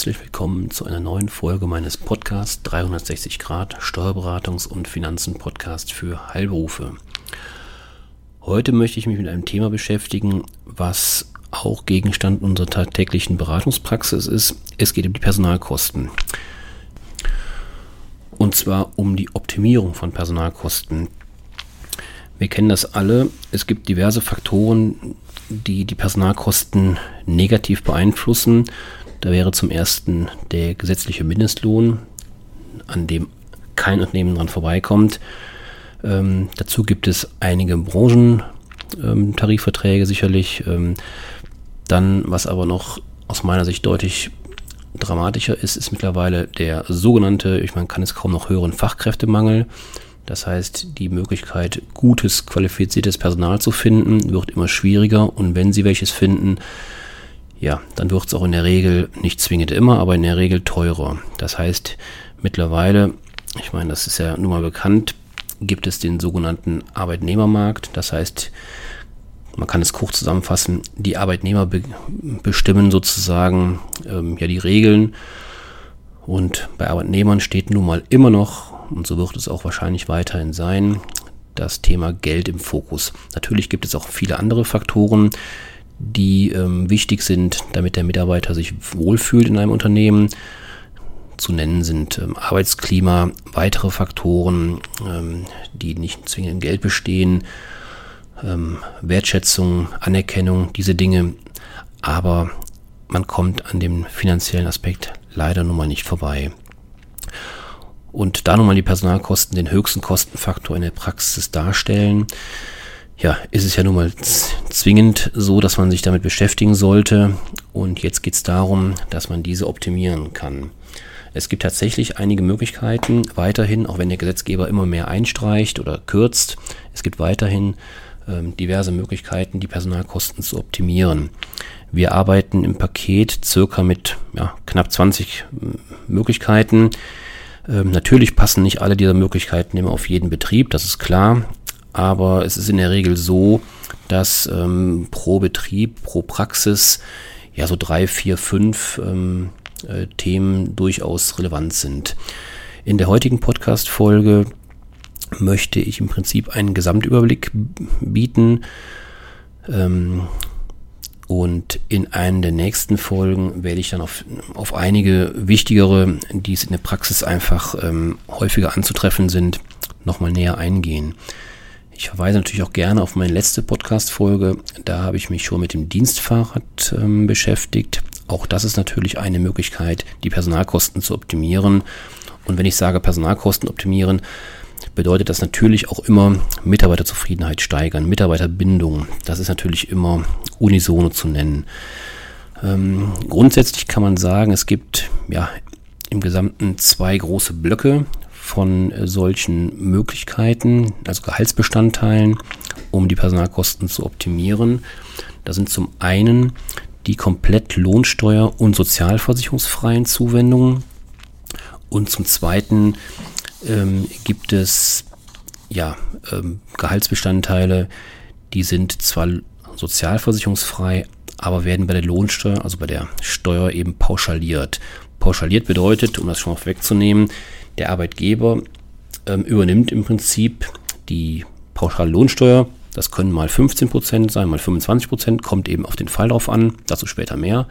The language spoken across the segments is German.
Herzlich willkommen zu einer neuen Folge meines Podcasts 360 Grad Steuerberatungs- und Finanzen-Podcast für Heilberufe. Heute möchte ich mich mit einem Thema beschäftigen, was auch Gegenstand unserer tagtäglichen Beratungspraxis ist. Es geht um die Personalkosten. Und zwar um die Optimierung von Personalkosten. Wir kennen das alle. Es gibt diverse Faktoren, die die Personalkosten negativ beeinflussen. Da wäre zum ersten der gesetzliche Mindestlohn, an dem kein Unternehmen dran vorbeikommt. Ähm, dazu gibt es einige Branchentarifverträge ähm, sicherlich. Ähm, dann, was aber noch aus meiner Sicht deutlich dramatischer ist, ist mittlerweile der sogenannte, ich meine, kann es kaum noch hören, Fachkräftemangel. Das heißt, die Möglichkeit, gutes, qualifiziertes Personal zu finden, wird immer schwieriger. Und wenn Sie welches finden, ja, dann wird es auch in der Regel nicht zwingend immer, aber in der Regel teurer. Das heißt, mittlerweile, ich meine, das ist ja nun mal bekannt, gibt es den sogenannten Arbeitnehmermarkt. Das heißt, man kann es kurz zusammenfassen, die Arbeitnehmer be bestimmen sozusagen ähm, ja die Regeln. Und bei Arbeitnehmern steht nun mal immer noch, und so wird es auch wahrscheinlich weiterhin sein, das Thema Geld im Fokus. Natürlich gibt es auch viele andere Faktoren, die ähm, wichtig sind, damit der Mitarbeiter sich wohlfühlt in einem Unternehmen. Zu nennen sind ähm, Arbeitsklima, weitere Faktoren, ähm, die nicht zwingend in Geld bestehen, ähm, Wertschätzung, Anerkennung, diese Dinge. Aber man kommt an dem finanziellen Aspekt leider nun mal nicht vorbei. Und da nun mal die Personalkosten den höchsten Kostenfaktor in der Praxis darstellen, ja, ist es ja nun mal zwingend so, dass man sich damit beschäftigen sollte. Und jetzt geht es darum, dass man diese optimieren kann. Es gibt tatsächlich einige Möglichkeiten, weiterhin, auch wenn der Gesetzgeber immer mehr einstreicht oder kürzt, es gibt weiterhin ähm, diverse Möglichkeiten, die Personalkosten zu optimieren. Wir arbeiten im Paket circa mit ja, knapp 20 Möglichkeiten. Ähm, natürlich passen nicht alle dieser Möglichkeiten immer auf jeden Betrieb, das ist klar aber es ist in der Regel so, dass ähm, pro Betrieb, pro Praxis ja so drei, vier, fünf ähm, äh, Themen durchaus relevant sind. In der heutigen Podcast-Folge möchte ich im Prinzip einen Gesamtüberblick bieten. Ähm, und in einer der nächsten Folgen werde ich dann auf, auf einige wichtigere, die es in der Praxis einfach ähm, häufiger anzutreffen sind, nochmal näher eingehen. Ich verweise natürlich auch gerne auf meine letzte Podcast-Folge. Da habe ich mich schon mit dem Dienstfahrrad ähm, beschäftigt. Auch das ist natürlich eine Möglichkeit, die Personalkosten zu optimieren. Und wenn ich sage Personalkosten optimieren, bedeutet das natürlich auch immer Mitarbeiterzufriedenheit steigern, Mitarbeiterbindung. Das ist natürlich immer unisono zu nennen. Ähm, grundsätzlich kann man sagen, es gibt ja im Gesamten zwei große Blöcke von äh, solchen Möglichkeiten, also Gehaltsbestandteilen, um die Personalkosten zu optimieren. Da sind zum einen die komplett Lohnsteuer- und sozialversicherungsfreien Zuwendungen und zum zweiten ähm, gibt es ja, ähm, Gehaltsbestandteile, die sind zwar sozialversicherungsfrei, aber werden bei der Lohnsteuer, also bei der Steuer eben pauschaliert. Pauschaliert bedeutet, um das schon mal wegzunehmen, der Arbeitgeber ähm, übernimmt im Prinzip die pauschale Lohnsteuer. Das können mal 15% sein, mal 25%, kommt eben auf den Fall drauf an, dazu später mehr.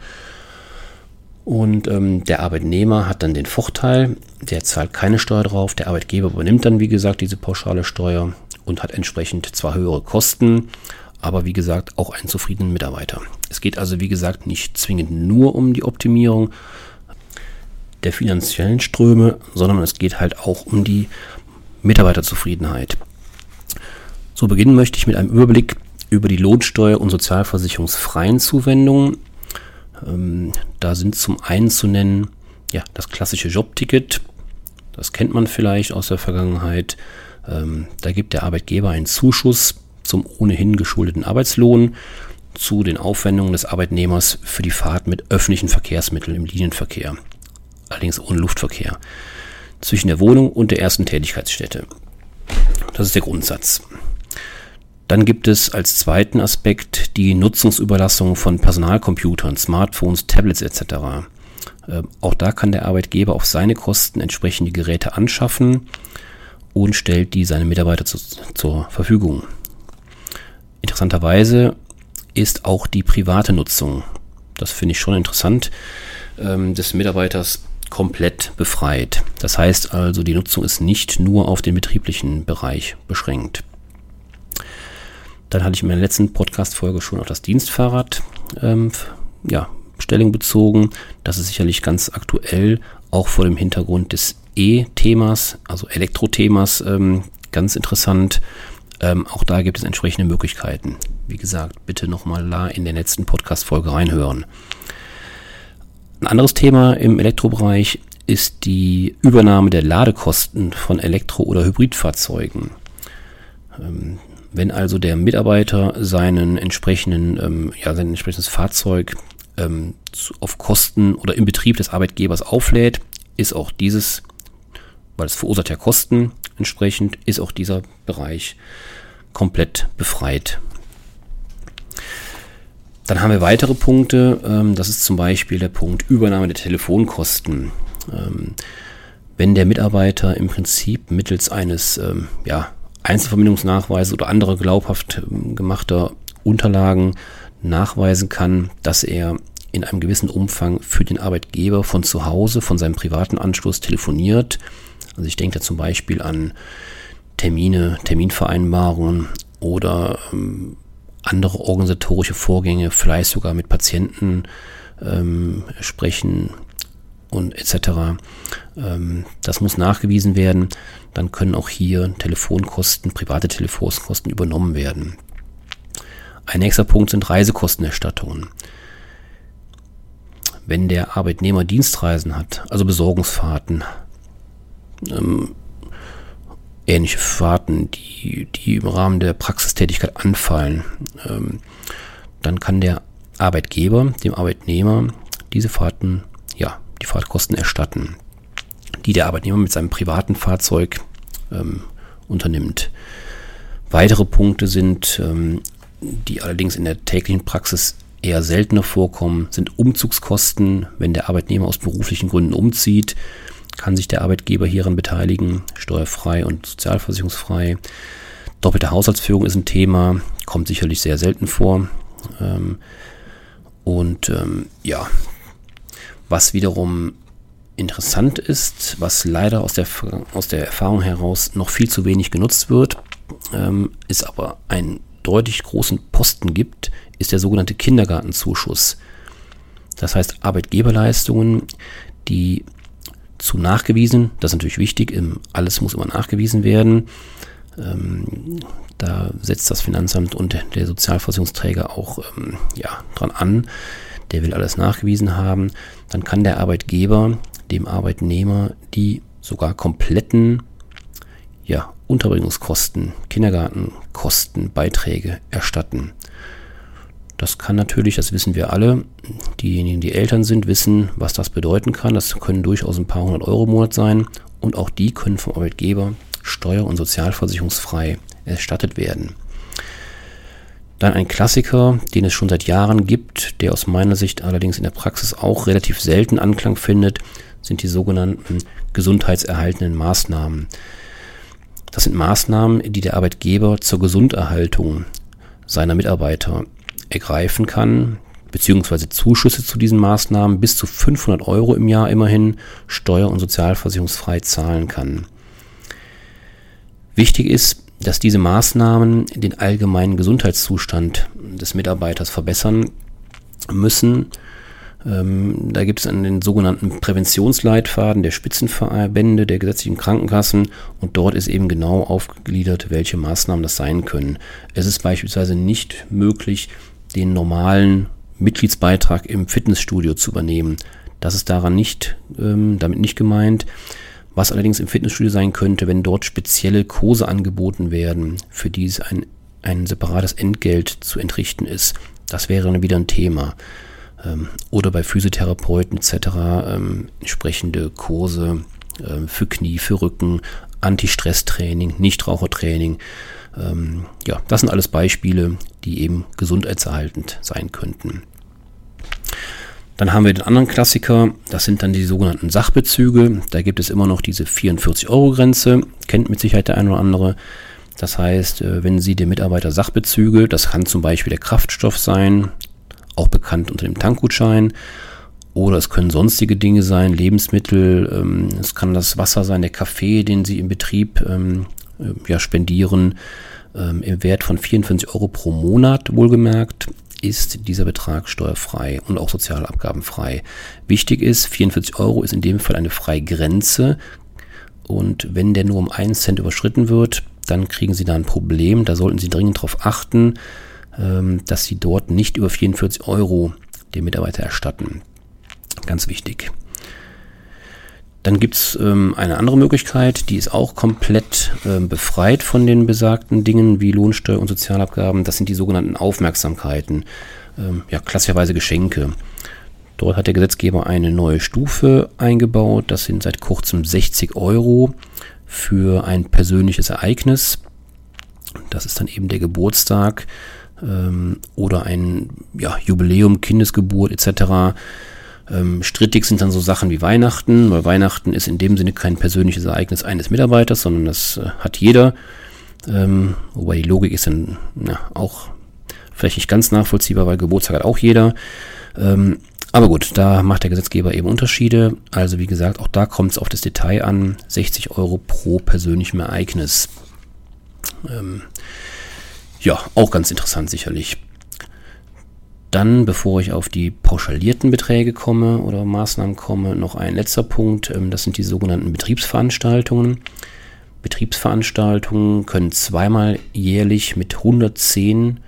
Und ähm, der Arbeitnehmer hat dann den Vorteil, der zahlt keine Steuer drauf, der Arbeitgeber übernimmt dann, wie gesagt, diese pauschale Steuer und hat entsprechend zwar höhere Kosten, aber wie gesagt auch einen zufriedenen Mitarbeiter. Es geht also, wie gesagt, nicht zwingend nur um die Optimierung, der finanziellen Ströme, sondern es geht halt auch um die Mitarbeiterzufriedenheit. Zu Beginn möchte ich mit einem Überblick über die Lohnsteuer- und sozialversicherungsfreien Zuwendungen. Ähm, da sind zum einen zu nennen ja, das klassische Jobticket. Das kennt man vielleicht aus der Vergangenheit. Ähm, da gibt der Arbeitgeber einen Zuschuss zum ohnehin geschuldeten Arbeitslohn zu den Aufwendungen des Arbeitnehmers für die Fahrt mit öffentlichen Verkehrsmitteln im Linienverkehr allerdings ohne Luftverkehr, zwischen der Wohnung und der ersten Tätigkeitsstätte. Das ist der Grundsatz. Dann gibt es als zweiten Aspekt die Nutzungsüberlassung von Personalcomputern, Smartphones, Tablets etc. Ähm, auch da kann der Arbeitgeber auf seine Kosten entsprechende Geräte anschaffen und stellt die seinen Mitarbeiter zu, zur Verfügung. Interessanterweise ist auch die private Nutzung, das finde ich schon interessant, ähm, des Mitarbeiters komplett befreit. Das heißt also, die Nutzung ist nicht nur auf den betrieblichen Bereich beschränkt. Dann hatte ich in meiner letzten Podcast-Folge schon auf das Dienstfahrrad ähm, ja, Stellung bezogen. Das ist sicherlich ganz aktuell, auch vor dem Hintergrund des E-Themas, also Elektro-Themas, ähm, ganz interessant. Ähm, auch da gibt es entsprechende Möglichkeiten. Wie gesagt, bitte nochmal da in der letzten Podcast-Folge reinhören. Ein anderes Thema im Elektrobereich ist die Übernahme der Ladekosten von Elektro- oder Hybridfahrzeugen. Ähm, wenn also der Mitarbeiter seinen entsprechenden, ähm, ja, sein entsprechendes Fahrzeug ähm, auf Kosten oder im Betrieb des Arbeitgebers auflädt, ist auch dieses, weil es verursacht ja Kosten entsprechend, ist auch dieser Bereich komplett befreit. Dann haben wir weitere Punkte. Ähm, das ist zum Beispiel der Punkt Übernahme der Telefonkosten. Ähm, wenn der Mitarbeiter im Prinzip mittels eines ähm, ja, Einzelverbindungsnachweise oder anderer glaubhaft gemachter Unterlagen nachweisen kann, dass er in einem gewissen Umfang für den Arbeitgeber von zu Hause, von seinem privaten Anschluss telefoniert. Also ich denke da zum Beispiel an Termine, Terminvereinbarungen oder ähm, andere organisatorische Vorgänge, vielleicht sogar mit Patienten ähm, sprechen und etc. Ähm, das muss nachgewiesen werden. Dann können auch hier Telefonkosten, private Telefonkosten übernommen werden. Ein nächster Punkt sind Reisekostenerstattungen. Wenn der Arbeitnehmer Dienstreisen hat, also Besorgungsfahrten, ähm, ähnliche Fahrten, die, die im Rahmen der Praxistätigkeit anfallen, ähm, dann kann der Arbeitgeber dem Arbeitnehmer diese Fahrten, ja, die Fahrtkosten erstatten die der Arbeitnehmer mit seinem privaten Fahrzeug ähm, unternimmt. Weitere Punkte sind, ähm, die allerdings in der täglichen Praxis eher seltener vorkommen, sind Umzugskosten. Wenn der Arbeitnehmer aus beruflichen Gründen umzieht, kann sich der Arbeitgeber hieran beteiligen, steuerfrei und sozialversicherungsfrei. Doppelte Haushaltsführung ist ein Thema, kommt sicherlich sehr selten vor. Ähm, und ähm, ja, was wiederum interessant ist, was leider aus der, aus der Erfahrung heraus noch viel zu wenig genutzt wird, ähm, ist aber einen deutlich großen Posten gibt, ist der sogenannte Kindergartenzuschuss. Das heißt Arbeitgeberleistungen, die zu nachgewiesen, das ist natürlich wichtig, alles muss immer nachgewiesen werden. Ähm, da setzt das Finanzamt und der Sozialversicherungsträger auch ähm, ja, dran an. Der will alles nachgewiesen haben. Dann kann der Arbeitgeber dem Arbeitnehmer die sogar kompletten ja, Unterbringungskosten, Kindergartenkosten, Beiträge erstatten. Das kann natürlich, das wissen wir alle, diejenigen, die Eltern sind, wissen, was das bedeuten kann. Das können durchaus ein paar hundert Euro im Monat sein und auch die können vom Arbeitgeber steuer- und sozialversicherungsfrei erstattet werden. Dann ein Klassiker, den es schon seit Jahren gibt, der aus meiner Sicht allerdings in der Praxis auch relativ selten Anklang findet, sind die sogenannten gesundheitserhaltenden Maßnahmen. Das sind Maßnahmen, die der Arbeitgeber zur Gesunderhaltung seiner Mitarbeiter ergreifen kann, beziehungsweise Zuschüsse zu diesen Maßnahmen bis zu 500 Euro im Jahr immerhin steuer- und sozialversicherungsfrei zahlen kann. Wichtig ist, dass diese Maßnahmen den allgemeinen Gesundheitszustand des Mitarbeiters verbessern müssen ähm, da gibt es an den sogenannten Präventionsleitfaden der Spitzenverbände der gesetzlichen Krankenkassen und dort ist eben genau aufgegliedert, welche Maßnahmen das sein können. Es ist beispielsweise nicht möglich, den normalen Mitgliedsbeitrag im Fitnessstudio zu übernehmen. Das ist daran nicht, ähm, damit nicht gemeint. Was allerdings im Fitnessstudio sein könnte, wenn dort spezielle Kurse angeboten werden, für die es ein, ein separates Entgelt zu entrichten ist. Das wäre dann wieder ein Thema ähm, oder bei Physiotherapeuten etc. Ähm, entsprechende Kurse ähm, für Knie, für Rücken, Anti-Stress-Training, Nichtrauchertraining. Ähm, ja, das sind alles Beispiele, die eben gesundheitserhaltend sein könnten. Dann haben wir den anderen Klassiker, das sind dann die sogenannten Sachbezüge. Da gibt es immer noch diese 44-Euro-Grenze, kennt mit Sicherheit der eine oder andere. Das heißt, äh, wenn Sie dem Mitarbeiter Sachbezüge, das kann zum Beispiel der Kraftstoff sein, auch bekannt unter dem Tankgutschein, oder es können sonstige Dinge sein, Lebensmittel, ähm, es kann das Wasser sein, der Kaffee, den Sie im Betrieb ähm, äh, ja, spendieren, ähm, im Wert von 44 Euro pro Monat wohlgemerkt ist dieser Betrag steuerfrei und auch sozialabgabenfrei. Wichtig ist, 44 Euro ist in dem Fall eine Freigrenze und wenn der nur um einen Cent überschritten wird, dann kriegen Sie da ein Problem. Da sollten Sie dringend darauf achten, ähm, dass Sie dort nicht über 44 Euro den Mitarbeiter erstatten. Ganz wichtig. Dann gibt es ähm, eine andere Möglichkeit, die ist auch komplett ähm, befreit von den besagten Dingen wie Lohnsteuer und Sozialabgaben. Das sind die sogenannten Aufmerksamkeiten, ähm, ja klassischerweise Geschenke. Dort hat der Gesetzgeber eine neue Stufe eingebaut. Das sind seit kurzem 60 Euro für ein persönliches Ereignis. Das ist dann eben der Geburtstag ähm, oder ein ja, Jubiläum, Kindesgeburt etc. Ähm, strittig sind dann so Sachen wie Weihnachten, weil Weihnachten ist in dem Sinne kein persönliches Ereignis eines Mitarbeiters, sondern das äh, hat jeder. Ähm, wobei die Logik ist dann ja, auch vielleicht nicht ganz nachvollziehbar, weil Geburtstag hat auch jeder. Ähm, aber gut, da macht der Gesetzgeber eben Unterschiede. Also wie gesagt, auch da kommt es auf das Detail an. 60 Euro pro persönlichem Ereignis. Ähm, ja, auch ganz interessant sicherlich. Dann, bevor ich auf die pauschalierten Beträge komme oder Maßnahmen komme, noch ein letzter Punkt. Ähm, das sind die sogenannten Betriebsveranstaltungen. Betriebsveranstaltungen können zweimal jährlich mit 110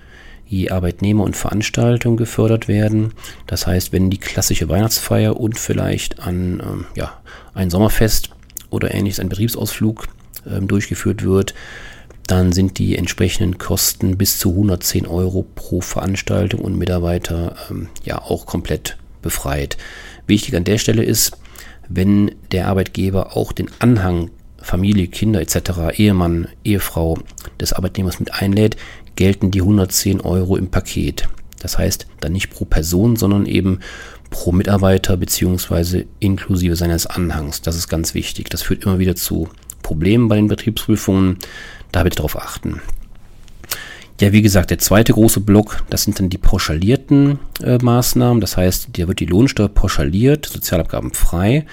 je Arbeitnehmer und Veranstaltung gefördert werden. Das heißt, wenn die klassische Weihnachtsfeier und vielleicht an ähm, ja, ein Sommerfest oder ähnliches, ein Betriebsausflug ähm, durchgeführt wird, dann sind die entsprechenden Kosten bis zu 110 Euro pro Veranstaltung und Mitarbeiter ähm, ja auch komplett befreit. Wichtig an der Stelle ist, wenn der Arbeitgeber auch den Anhang Familie, Kinder etc., Ehemann, Ehefrau des Arbeitnehmers mit einlädt, gelten die 110 Euro im Paket. Das heißt dann nicht pro Person, sondern eben pro Mitarbeiter beziehungsweise inklusive seines Anhangs. Das ist ganz wichtig. Das führt immer wieder zu Problemen bei den Betriebsprüfungen. Da bitte darauf achten. Ja, wie gesagt, der zweite große Block, das sind dann die pauschalierten äh, Maßnahmen. Das heißt, da wird die Lohnsteuer pauschaliert, Sozialabgaben frei.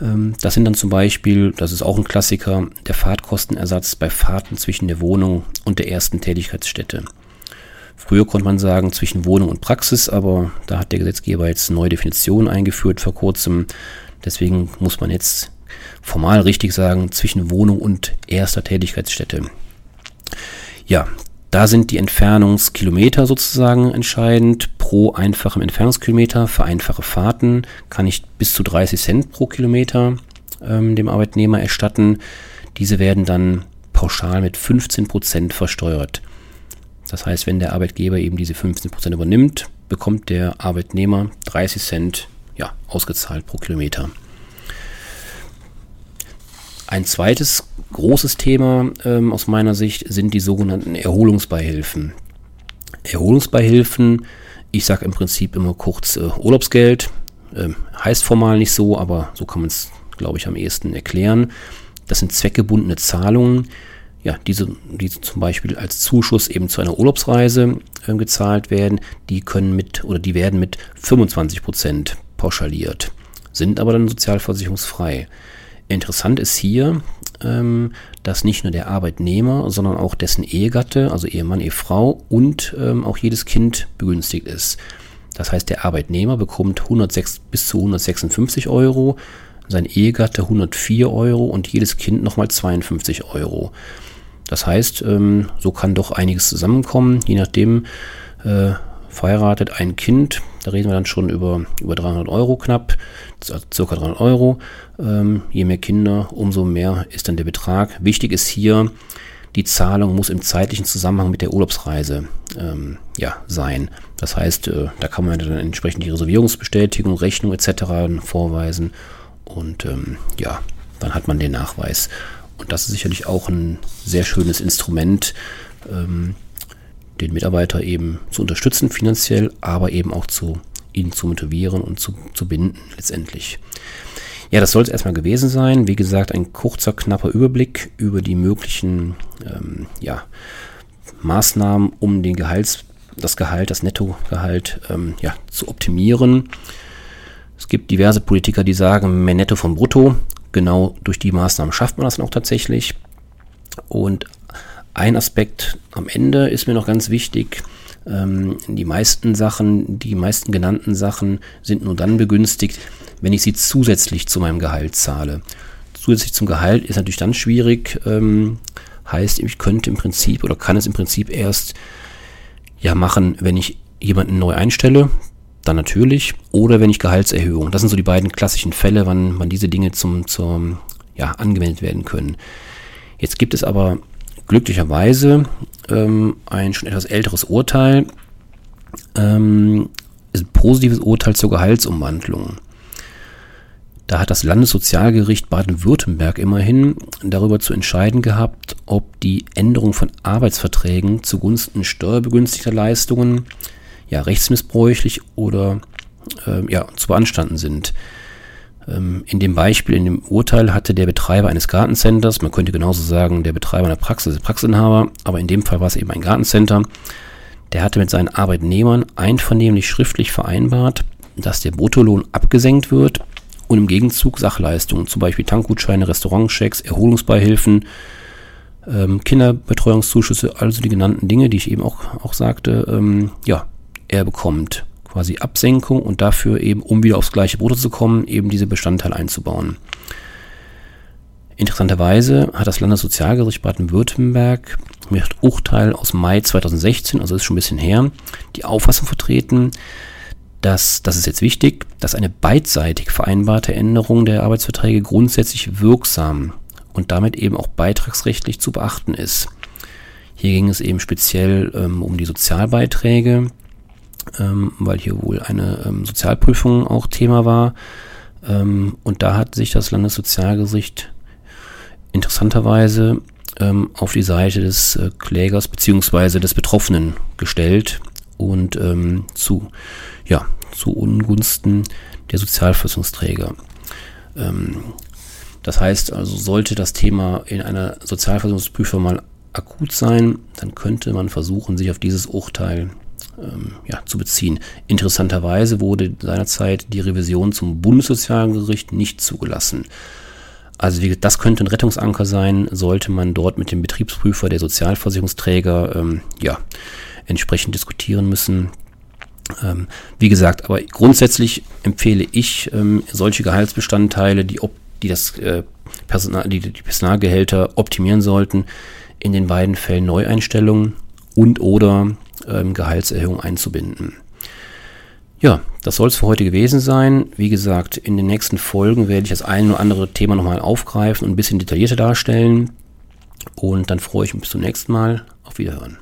Ähm, das sind dann zum Beispiel, das ist auch ein Klassiker, der Fahrtkostenersatz bei Fahrten zwischen der Wohnung und der ersten Tätigkeitsstätte. Früher konnte man sagen zwischen Wohnung und Praxis, aber da hat der Gesetzgeber jetzt neue Definitionen eingeführt vor kurzem. Deswegen muss man jetzt formal richtig sagen, zwischen Wohnung und erster Tätigkeitsstätte. Ja, da sind die Entfernungskilometer sozusagen entscheidend. Pro einfachem Entfernungskilometer für einfache Fahrten kann ich bis zu 30 Cent pro Kilometer ähm, dem Arbeitnehmer erstatten. Diese werden dann pauschal mit 15 Prozent versteuert. Das heißt, wenn der Arbeitgeber eben diese 15 Prozent übernimmt, bekommt der Arbeitnehmer 30 Cent ja, ausgezahlt pro Kilometer. Ein zweites großes Thema ähm, aus meiner Sicht sind die sogenannten Erholungsbeihilfen. Erholungsbeihilfen, ich sage im Prinzip immer kurz äh, Urlaubsgeld, ähm, heißt formal nicht so, aber so kann man es, glaube ich, am ehesten erklären. Das sind zweckgebundene Zahlungen, ja, diese, die zum Beispiel als Zuschuss eben zu einer Urlaubsreise äh, gezahlt werden, die können mit oder die werden mit 25 Prozent pauschaliert, sind aber dann sozialversicherungsfrei. Interessant ist hier, ähm, dass nicht nur der Arbeitnehmer, sondern auch dessen Ehegatte, also Ehemann, Ehefrau und ähm, auch jedes Kind begünstigt ist. Das heißt, der Arbeitnehmer bekommt 106 bis zu 156 Euro, sein Ehegatte 104 Euro und jedes Kind nochmal 52 Euro. Das heißt, ähm, so kann doch einiges zusammenkommen, je nachdem, äh, verheiratet, ein Kind, da reden wir dann schon über, über 300 Euro knapp, also circa 300 Euro. Ähm, je mehr Kinder, umso mehr ist dann der Betrag. Wichtig ist hier, die Zahlung muss im zeitlichen Zusammenhang mit der Urlaubsreise ähm, ja, sein. Das heißt, äh, da kann man dann entsprechend die Reservierungsbestätigung, Rechnung etc. vorweisen und ähm, ja, dann hat man den Nachweis. Und das ist sicherlich auch ein sehr schönes Instrument, ähm, den Mitarbeiter eben zu unterstützen finanziell, aber eben auch zu ihn zu motivieren und zu, zu binden letztendlich. Ja, das soll es erstmal gewesen sein. Wie gesagt, ein kurzer, knapper Überblick über die möglichen ähm, ja, Maßnahmen, um den Gehalts, das Gehalt, das Nettogehalt ähm, ja, zu optimieren. Es gibt diverse Politiker, die sagen, mehr Netto vom Brutto. Genau durch die Maßnahmen schafft man das dann auch tatsächlich. Und ein Aspekt am Ende ist mir noch ganz wichtig. Ähm, die meisten Sachen, die meisten genannten Sachen sind nur dann begünstigt, wenn ich sie zusätzlich zu meinem Gehalt zahle. Zusätzlich zum Gehalt ist natürlich dann schwierig. Ähm, heißt, ich könnte im Prinzip oder kann es im Prinzip erst ja machen, wenn ich jemanden neu einstelle, dann natürlich, oder wenn ich Gehaltserhöhung. Das sind so die beiden klassischen Fälle, wann, wann diese Dinge zum, zum ja, angewendet werden können. Jetzt gibt es aber glücklicherweise ähm, ein schon etwas älteres Urteil, ähm, ist ein positives Urteil zur Gehaltsumwandlung. Da hat das Landessozialgericht Baden-Württemberg immerhin darüber zu entscheiden gehabt, ob die Änderung von Arbeitsverträgen zugunsten steuerbegünstigter Leistungen ja rechtsmissbräuchlich oder äh, ja zu beanstanden sind. Ähm, in dem Beispiel, in dem Urteil hatte der Betreiber eines Gartencenters, man könnte genauso sagen, der Betreiber einer Praxis, der Praxisinhaber, aber in dem Fall war es eben ein Gartencenter, der hatte mit seinen Arbeitnehmern einvernehmlich schriftlich vereinbart, dass der Bruttolohn abgesenkt wird und im Gegenzug Sachleistungen, zum Beispiel Tankgutscheine, Restaurantchecks, Erholungsbeihilfen, ähm, Kinderbetreuungszuschüsse, also die genannten Dinge, die ich eben auch, auch sagte, ähm, ja, er bekommt quasi Absenkung und dafür eben, um wieder aufs gleiche Brutto zu kommen, eben diese Bestandteile einzubauen. Interessanterweise hat das Landessozialgericht Baden-Württemberg mit Urteil aus Mai 2016, also ist schon ein bisschen her, die Auffassung vertreten, dass, das ist jetzt wichtig, dass eine beidseitig vereinbarte Änderung der Arbeitsverträge grundsätzlich wirksam und damit eben auch beitragsrechtlich zu beachten ist. Hier ging es eben speziell ähm, um die Sozialbeiträge, ähm, weil hier wohl eine ähm, Sozialprüfung auch Thema war. Ähm, und da hat sich das Landessozialgericht interessanterweise ähm, auf die Seite des äh, Klägers beziehungsweise des Betroffenen gestellt und ähm, zu, ja, zu Ungunsten der Sozialversicherungsträger. Ähm, das heißt also, sollte das Thema in einer Sozialversicherungsprüfung mal akut sein, dann könnte man versuchen, sich auf dieses Urteil ähm, ja, zu beziehen. Interessanterweise wurde seinerzeit die Revision zum Bundessozialgericht nicht zugelassen. Also wie, das könnte ein Rettungsanker sein, sollte man dort mit dem Betriebsprüfer der Sozialversicherungsträger ähm, ja, entsprechend diskutieren müssen. Ähm, wie gesagt, aber grundsätzlich empfehle ich ähm, solche Gehaltsbestandteile, die, op die das äh, Personal, die, die Personalgehälter optimieren sollten, in den beiden Fällen Neueinstellungen und oder ähm, Gehaltserhöhung einzubinden. Ja, das soll es für heute gewesen sein. Wie gesagt, in den nächsten Folgen werde ich das ein oder andere Thema nochmal aufgreifen und ein bisschen detaillierter darstellen. Und dann freue ich mich bis zum nächsten Mal. Auf Wiederhören.